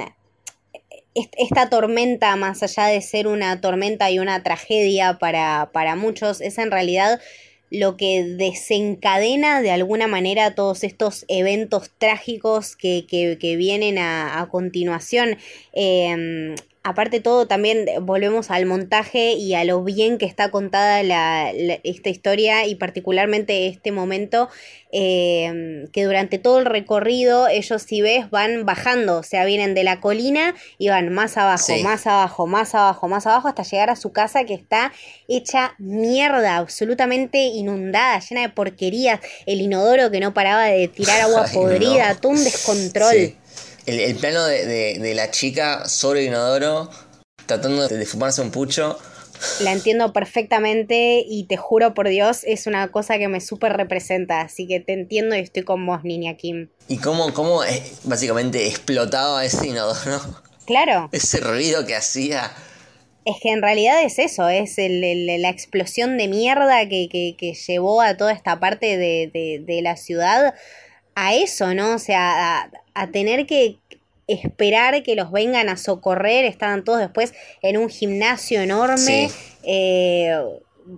esta tormenta, más allá de ser una tormenta y una tragedia para, para muchos, es en realidad lo que desencadena de alguna manera todos estos eventos trágicos que, vienen a, continuación. Em, aparte todo, también volvemos al montaje y a lo bien que está contada la, esta historia y particularmente este momento, eh, que durante todo el recorrido ellos si ves van bajando, o sea, vienen de la colina y van más abajo, más abajo, más abajo, más abajo, hasta llegar a su casa que está hecha mierda, absolutamente inundada, llena de porquerías, el inodoro que no paraba de tirar agua podrida, todo un descontrol. El, plano de, la chica sobre el inodoro, tratando de, fumarse un pucho. La entiendo perfectamente y te juro por Dios, es una cosa que me súper representa. Así que te entiendo y estoy con vos, niña Kim. ¿Y cómo, cómo básicamente explotaba ese inodoro? Claro. Ese ruido que hacía. Es que en realidad es eso, es la explosión de mierda que, llevó a toda esta parte de, la ciudad a eso, ¿no? O sea, a, tener que esperar que los vengan a socorrer, estaban todos después en un gimnasio enorme, eh,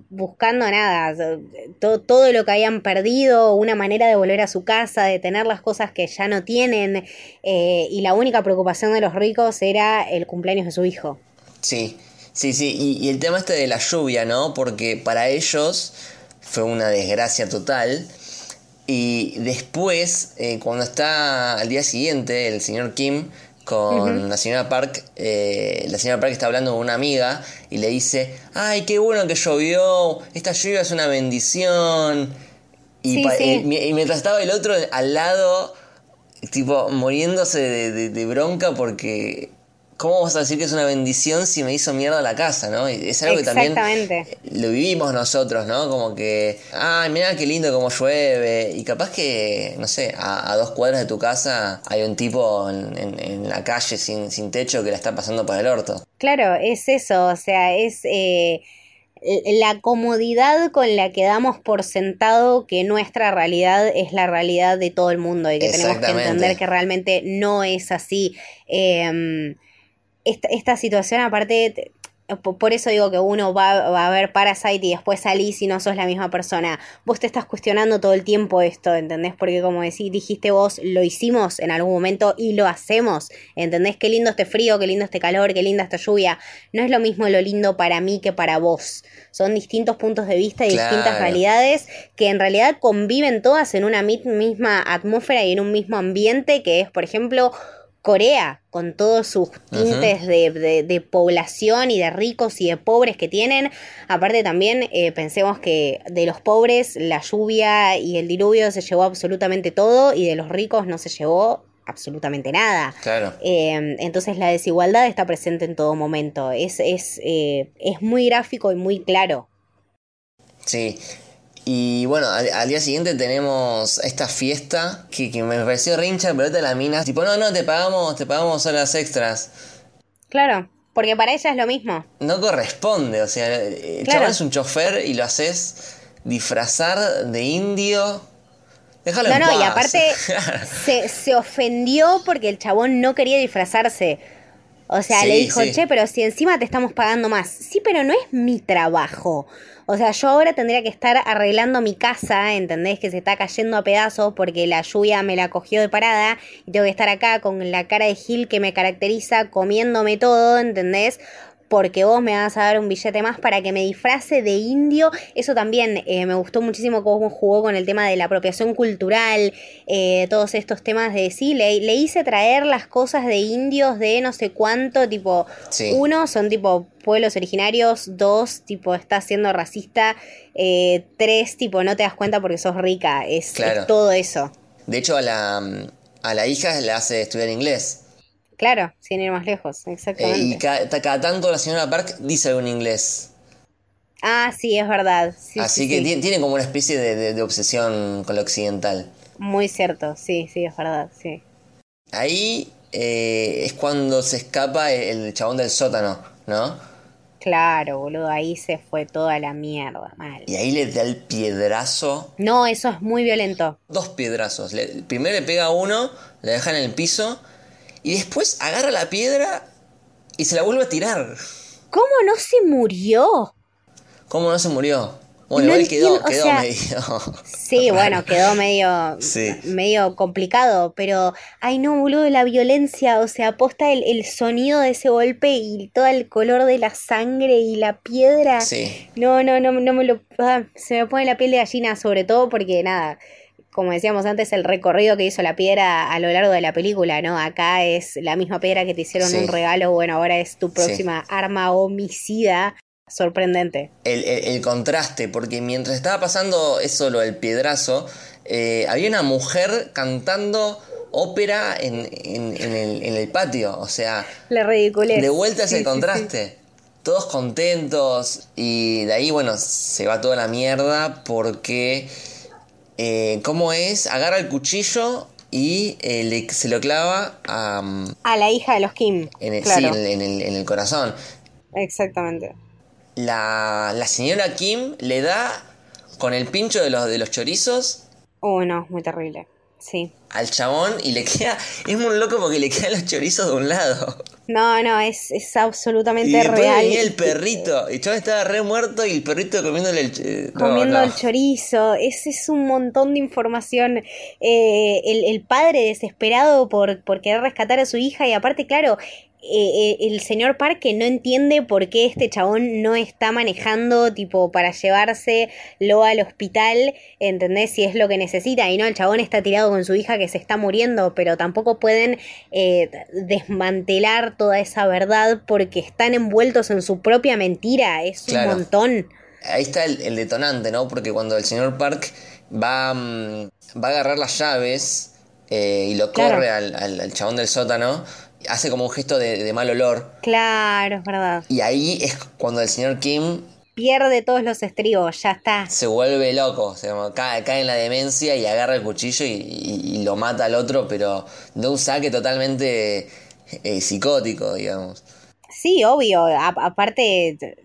buscando nada, todo, todo, lo que habían perdido, una manera de volver a su casa, de tener las cosas que ya no tienen, eh, y la única preocupación de los ricos era el cumpleaños de su hijo. Sí, Sí, sí, y, el tema este de la lluvia, ¿no? Porque para ellos fue una desgracia total. Y después, eh, cuando está al día siguiente, el señor Kim con la señora Park, eh, la señora Park está hablando con una amiga y le dice, ay, qué bueno que llovió, esta lluvia es una bendición. Y, mientras estaba el otro al lado, tipo, muriéndose de bronca porque ¿cómo vas a decir que es una bendición si me hizo mierda la casa, no? Es algo que también lo vivimos nosotros, ¿no? Como que, ay, mira qué lindo como llueve. Y capaz que, no sé, a, dos cuadras de tu casa hay un tipo en, la calle sin, sin, techo que la está pasando por el orto. Claro, es eso, o sea, es... Eh, la comodidad con la que damos por sentado que nuestra realidad es la realidad de todo el mundo y que tenemos que entender que realmente no es así. Eh, esta, esta situación aparte por eso digo que uno va, a ver Parasite y después salís y no sos la misma persona. Vos te estás cuestionando todo el tiempo esto, ¿entendés? Porque como decís, dijiste vos, lo hicimos en algún momento y lo hacemos. ¿Entendés? Qué lindo este frío, qué lindo este calor, qué linda esta lluvia. No es lo mismo lo lindo para mí que para vos. Son distintos puntos de vista y distintas realidades que en realidad conviven todas en una misma atmósfera y en un mismo ambiente que es, por ejemplo, Corea, con todos sus tintes de, población y de ricos y de pobres que tienen. Aparte también eh, pensemos que de los pobres la lluvia y el diluvio se llevó absolutamente todo y de los ricos no se llevó absolutamente nada. Claro. Eh, entonces la desigualdad está presente en todo momento. Es, es, eh, es muy gráfico y muy claro. Sí, y bueno, al, día siguiente tenemos esta fiesta que, me pareció rincha, pero de las minas, tipo, no, no, te pagamos, te pagamos horas extras. Claro, porque para ella es lo mismo. No corresponde, o sea, el chaval es un chofer y lo haces disfrazar de indio. Déjalo no, no, y aparte se, se, ofendió porque el chabón no quería disfrazarse. O sea, le dijo, che, pero si encima te estamos pagando más. Sí, pero no es mi trabajo. O sea, yo ahora tendría que estar arreglando mi casa, ¿entendés? Que se está cayendo a pedazos porque la lluvia me la cogió de parada y tengo que estar acá con la cara de Gil que me caracteriza comiéndome todo, ¿entendés? Porque vos me vas a dar un billete más para que me disfrace de indio. Eso también eh, me gustó muchísimo cómo jugó con el tema de la apropiación cultural, eh, todos estos temas de sí, le, hice traer las cosas de indios de no sé cuánto, tipo, uno son tipo pueblos originarios, dos, tipo, estás siendo racista, eh, tres, tipo, no te das cuenta porque sos rica, es, es todo eso. De hecho, a la, a la hija le hace estudiar inglés. Claro, sin ir más lejos, exactamente. y cada, tanto la señora Park dice algo en inglés. Ah, sí, es verdad. Así que Tiene, como una especie de, obsesión con lo occidental. Muy cierto, sí, sí, es verdad, sí. Ahí eh, es cuando se escapa el, chabón del sótano, ¿no? Claro, boludo, ahí se fue toda la mierda, mal. Y ahí le da el piedrazo. No, eso es muy violento. Dos piedrazos. primero le pega uno, le deja en el piso y después agarra la piedra y se la vuelve a tirar. ¿Cómo no se murió? ¿Cómo no se murió? Bueno, No igual quedó, entiendo, o quedó sea, medio. Sí, bueno, quedó medio, Sí. medio complicado, pero, ay no, boludo, la violencia, o sea, aposta el, el sonido de ese golpe y todo el color de la sangre y la piedra. Sí. No, no, no, no me lo... ah, se me pone la piel de gallina, sobre todo porque, nada, como decíamos antes, el recorrido que hizo la piedra a lo largo de la película, ¿no? Acá es la misma piedra que te hicieron Sí. un regalo, bueno, ahora es tu Sí. próxima arma homicida. Sorprendente. el, el- el contraste, porque mientras estaba pasando eso, lo del piedrazo, eh, había una mujer cantando ópera en, en- en el, en el patio, o sea, La ridiculez. de vuelta ese sí, contraste. Todos contentos y de ahí, bueno, se va toda la mierda porque, eh, ¿cómo es? Agarra el cuchillo y eh, le- se lo clava a, mm, A la hija de los Kim. en, el, claro. sí, en, el- en el- en el corazón. Exactamente. La, la señora Kim le da con el pincho de los, de los chorizos Oh, no, muy terrible. Sí. al chabón y le queda. Es muy loco porque le quedan los chorizos de un lado. No, no, es, es absolutamente Y después real. venía el perrito. El chabón estaba re muerto y el perrito comiéndole el. eh, no, Comiendo no. el chorizo, ese es un montón de información. Eh, el, el padre desesperado por, por querer rescatar a su hija y aparte, claro, eh, eh, el señor Parque no entiende por qué este chabón no está manejando tipo para llevárselo al hospital, ¿entendés? Si es lo que necesita y no, el chabón está tirado con su hija que se está muriendo, pero tampoco pueden eh, desmantelar toda esa verdad porque están envueltos en su propia mentira, es Claro. un montón. Ahí está el, el detonante, ¿no? Porque cuando el señor Park va, mm, va a agarrar las llaves eh, y lo Claro. corre al, al- al chabón del sótano, hace como un gesto de, de mal olor. Claro, es verdad. Y ahí es cuando el señor Kim Pierde todos los estribos, ya está. se vuelve loco, como cae, cae en la demencia y agarra el cuchillo y, y- y lo mata al otro, pero de un saque totalmente eh, psicótico, digamos. Sí, obvio. a- aparte,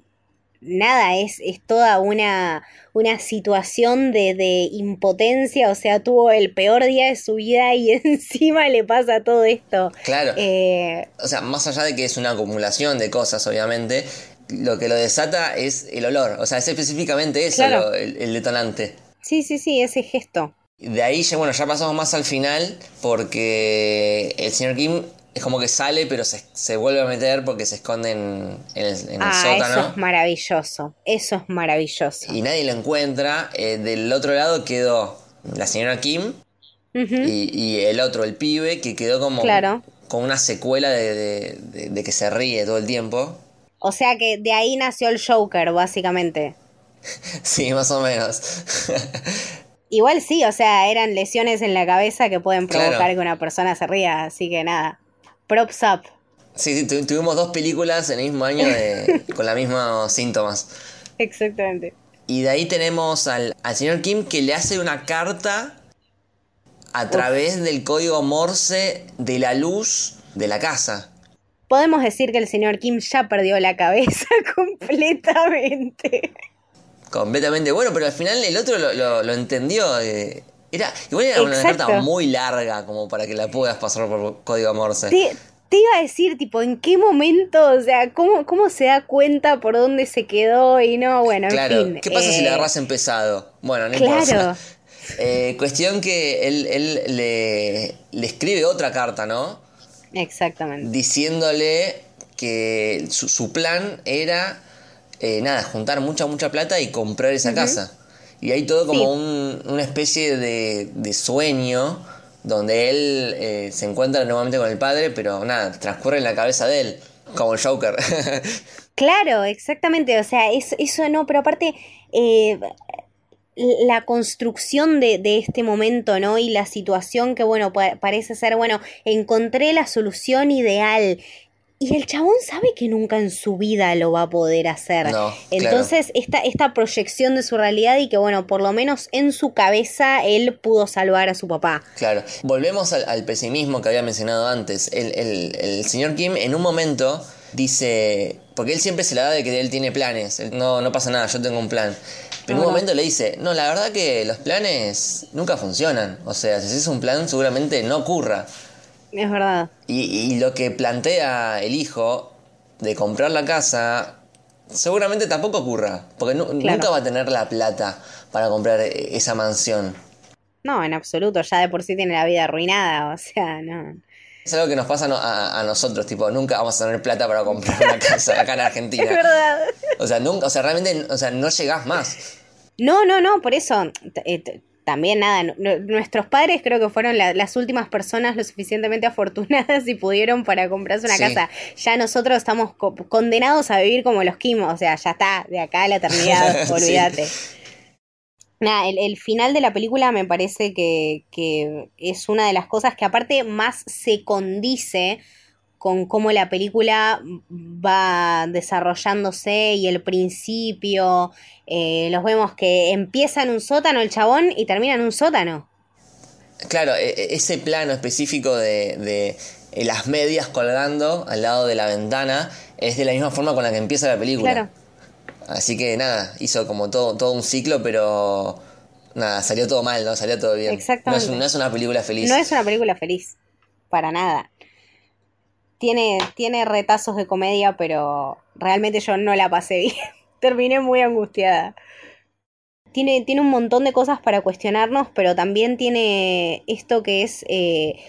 nada, es, es toda una, una situación de, de impotencia. O sea, tuvo el peor día de su vida y encima le pasa todo esto. Claro, Eh, o sea, más allá de que es una acumulación de cosas, obviamente, lo que lo desata es el olor, o sea, es específicamente eso Claro. lo- el, el detonante. sí, sí, sí, ese gesto. De ahí ya, bueno, ya pasamos más al final porque el señor Kim es como que sale, pero se, se vuelve a meter porque se esconde en, en el, en el Ah, sótano. eso es maravilloso. Eso es maravilloso. y nadie lo encuentra. Eh, del otro lado quedó la señora Kim y, y el otro, el pibe, que quedó como Claro. con una secuela de, de- de- de que se ríe todo el tiempo. O sea que de ahí nació el Joker, básicamente. Sí, más o menos. Igual sí, o sea, eran lesiones en la cabeza que pueden Claro. provocar que una persona se ría, así que nada. Props up. sí, sí, tu- tuvimos dos películas en el mismo año de- con los mismos síntomas. Exactamente. Y de ahí tenemos al, al señor Kim que le hace una carta a través del código Morse de la luz de la casa. Podemos decir que el señor Kim ya perdió la cabeza completamente. Completamente bueno, pero al final el otro lo, lo- lo entendió. eh, era, igual era una Exacto. carta muy larga como para que la puedas pasar por código Morse. Te, te iba a decir, tipo, ¿en qué momento? O sea, ¿cómo, cómo se da cuenta por dónde se quedó? Y no, bueno, Claro, en fin. ¿qué pasa si eh, la agarras empezado? Bueno, no Claro. importa. Eh, cuestión que él, él le, le escribe otra carta, ¿no? Exactamente. diciéndole que su, su plan era, eh, nada, juntar mucha, mucha plata y comprar esa casa. Y hay todo como Sí. un- una especie de, de sueño donde él eh, se encuentra nuevamente con el padre, pero nada, transcurre en la cabeza de él, como el Joker. Claro, exactamente. O sea, es, eso no, pero aparte, eh, la construcción de, de este momento, ¿no? Y la situación que, bueno, pa- parece ser, bueno, encontré la solución ideal. Y el chabón sabe que nunca en su vida lo va a poder hacer. No, claro. Entonces, esta, esta proyección de su realidad y que, bueno, por lo menos en su cabeza él pudo salvar a su papá. Claro, volvemos al, al pesimismo que había mencionado antes. El, el- el señor Kim en un momento dice, porque él siempre se la da de que él tiene planes, Él, no, no pasa nada, yo tengo un plan. Pero en un momento le dice, no, la verdad que los planes nunca funcionan. O sea, si haces un plan seguramente no ocurra. Es verdad. Y, y lo que plantea el hijo de comprar la casa seguramente tampoco ocurra, porque nunca va a tener la plata para comprar esa mansión. No, en absoluto, ya de por sí tiene la vida arruinada, o sea, no. Es algo que nos pasa a, nosotros, tipo, nunca vamos a tener plata para comprar una casa acá en Argentina. Es verdad. O sea, nunca, o sea, realmente, o sea, no llegás más. No, no, no, por eso, eh, también nada, nuestros padres creo que fueron las últimas personas lo suficientemente afortunadas y pudieron para comprarse una casa. Ya nosotros estamos condenados a vivir como los Kim, o sea, ya está, de acá a la eternidad, olvídate. Nada, el, final de la película me parece que, que es una de las cosas que aparte más se condice con cómo la película va desarrollándose y el principio. Eh, los vemos que empieza en un sótano el chabón y termina en un sótano. Claro, e, e, ese plano específico de, de eh, las medias colgando al lado de la ventana es de la misma forma con la que empieza la película. Claro. Así que nada, hizo como todo, todo un ciclo, pero nada, salió todo mal, ¿no? Salió todo bien. Exactamente. no es una película feliz. No es una película feliz, para nada tiene, tiene retazos de comedia, pero realmente yo no la pasé bien. Terminé muy angustiada. Tiene, tiene, un montón de cosas para cuestionarnos, pero también tiene esto que es eh,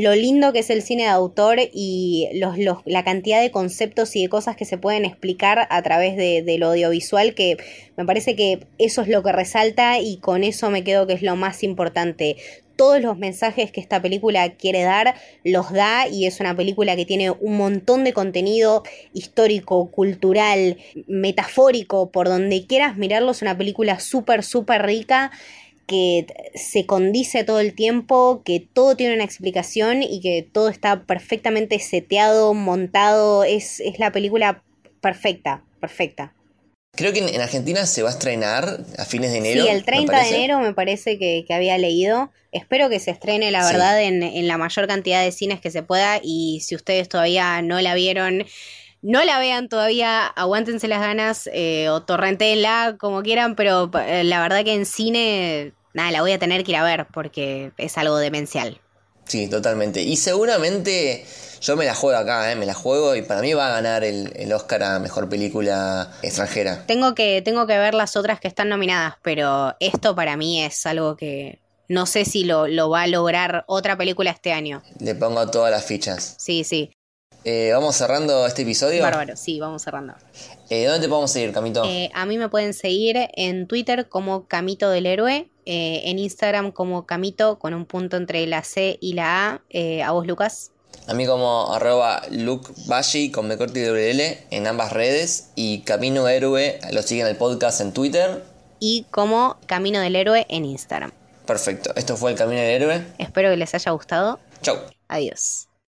lo lindo que es el cine de autor y los, los, la cantidad de conceptos y de cosas que se pueden explicar a través de, del audiovisual, que me parece que eso es lo que resalta y con eso me quedo que es lo más importante. Todos los mensajes que esta película quiere dar los da y es una película que tiene un montón de contenido histórico, cultural, metafórico, por donde quieras mirarlo, es una película súper, súper rica que se condice todo el tiempo, que todo tiene una explicación y que todo está perfectamente seteado, montado, es, es la película perfecta, perfecta. Creo que en, Argentina se va a estrenar a fines de enero. Sí, el 30 de enero me parece que, había leído. Espero que se estrene, la verdad, en, la mayor cantidad de cines que se pueda. Y si ustedes todavía no la vieron, no la vean todavía, aguántense las ganas eh, o torrentenla, como quieran. Pero eh, la verdad que en cine, nada, la voy a tener que ir a ver porque es algo demencial. Sí, totalmente. Y seguramente yo me la juego acá, ¿eh? me la juego y para mí va a ganar el, Oscar a Mejor Película Extranjera. Tengo que, tengo que ver las otras que están nominadas, pero esto para mí es algo que no sé si lo, va a lograr otra película este año. Le pongo todas las fichas. Sí, sí. Eh, ¿Vamos cerrando este episodio? Bárbaro, sí, vamos cerrando. Eh, ¿Dónde te podemos seguir, Camito? A mí me pueden seguir en Twitter como Camito del Héroe, en Instagram como Camito con un punto entre la C y la A. a vos, Lucas. A mí como arroba Bashi con y WL en ambas redes y Camino Héroe lo siguen el podcast en Twitter. Y como Camino del Héroe en Instagram. Perfecto, esto fue el Camino del Héroe. Espero que les haya gustado. Chau. Adiós.